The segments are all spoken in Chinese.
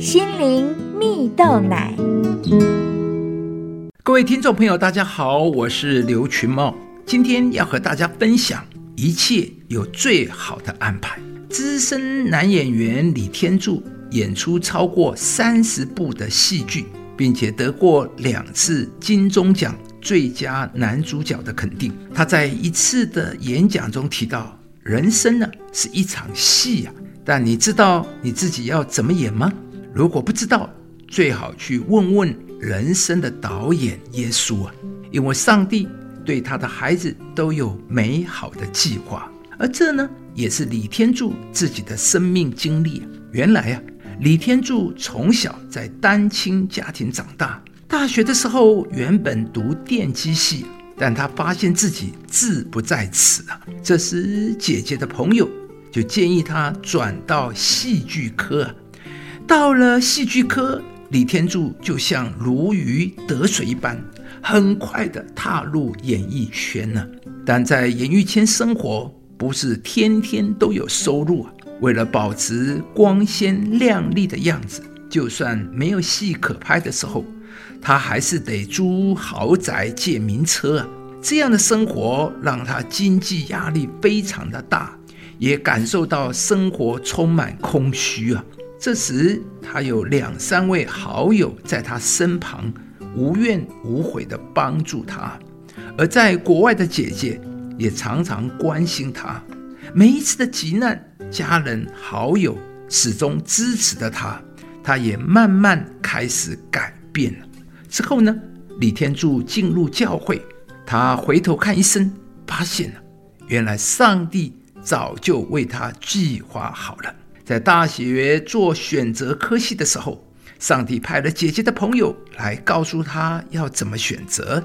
心灵蜜豆奶。各位听众朋友，大家好，我是刘群茂，今天要和大家分享一切有最好的安排。资深男演员李天柱演出超过三十部的戏剧，并且得过两次金钟奖最佳男主角的肯定。他在一次的演讲中提到：“人生呢是一场戏呀，但你知道你自己要怎么演吗？如果不知道，最好去问问人生的导演耶稣啊，因为上帝对他的孩子都有美好的计划。”而这呢，也是李天柱自己的生命经历。原来啊，李天柱从小在单亲家庭长大，大学的时候原本读电机系，但他发现自己志不在此啊。这时姐姐的朋友就建议他转到戏剧科啊。到了戏剧科，李天柱就像如鱼得水一般，很快的踏入演艺圈了。但在演艺圈生活，不是天天都有收入啊！为了保持光鲜亮丽的样子，就算没有戏可拍的时候，他还是得租豪宅、借名车啊！这样的生活让他经济压力非常的大，也感受到生活充满空虚啊！这时，他有两三位好友在他身旁，无怨无悔地帮助他，而在国外的姐姐。也常常关心他，每一次的急难，家人好友始终支持着他，他也慢慢开始改变了。之后呢，李天柱进入教会，他回头看一生，发现了，原来上帝早就为他计划好了。在大学做选择科系的时候，上帝派了姐姐的朋友来告诉他要怎么选择。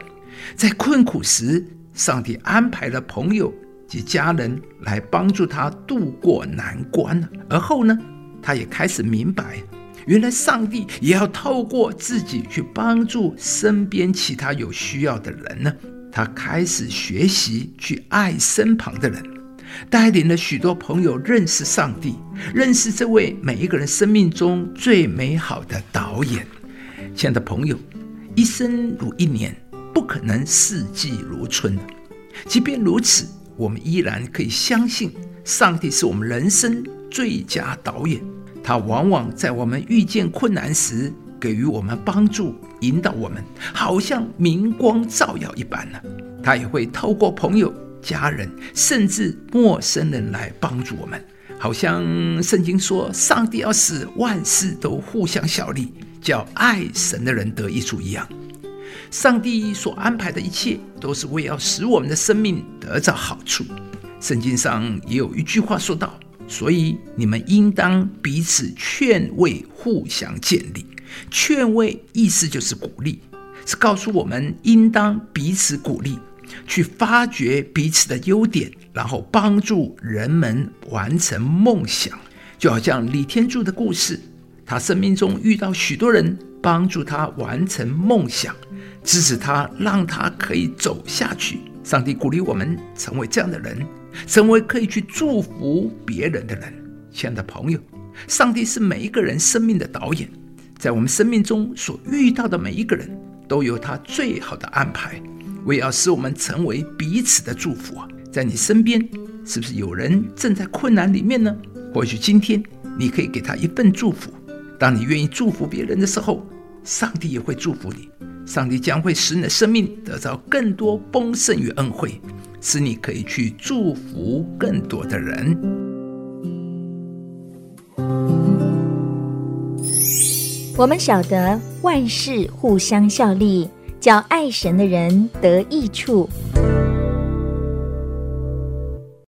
在困苦时，上帝安排了朋友及家人来帮助他渡过难关，而后呢，他也开始明白，原来上帝也要透过自己去帮助身边其他有需要的人呢。他开始学习去爱身旁的人，带领了许多朋友认识上帝，认识这位每一个人生命中最美好的导演。亲爱的朋友，一生如一年。不可能四季如春，即便如此，我们依然可以相信上帝是我们人生最佳导演。他往往在我们遇见困难时给予我们帮助，引导我们，好像明光照耀一般呢。他也会透过朋友、家人，甚至陌生人来帮助我们，好像圣经说，上帝要使万事都互相效力，叫爱神的人得益处一样。上帝所安排的一切，都是为要使我们的生命得到好处。圣经上也有一句话说道：“所以你们应当彼此劝慰，互相建立。”劝慰意思就是鼓励，是告诉我们应当彼此鼓励，去发掘彼此的优点，然后帮助人们完成梦想。就好像李天柱的故事，他生命中遇到许多人，帮助他完成梦想。支持他，让他可以走下去。上帝鼓励我们成为这样的人，成为可以去祝福别人的人。亲爱的朋友，上帝是每一个人生命的导演，在我们生命中所遇到的每一个人都有他最好的安排，为要使我们成为彼此的祝福！在你身边，是不是有人正在困难里面呢？或许今天你可以给他一份祝福。当你愿意祝福别人的时候，上帝也会祝福你。上帝将会使你的生命得到更多丰盛与恩惠，使你可以去祝福更多的人。我们晓得万事互相效力，叫爱神的人得益处。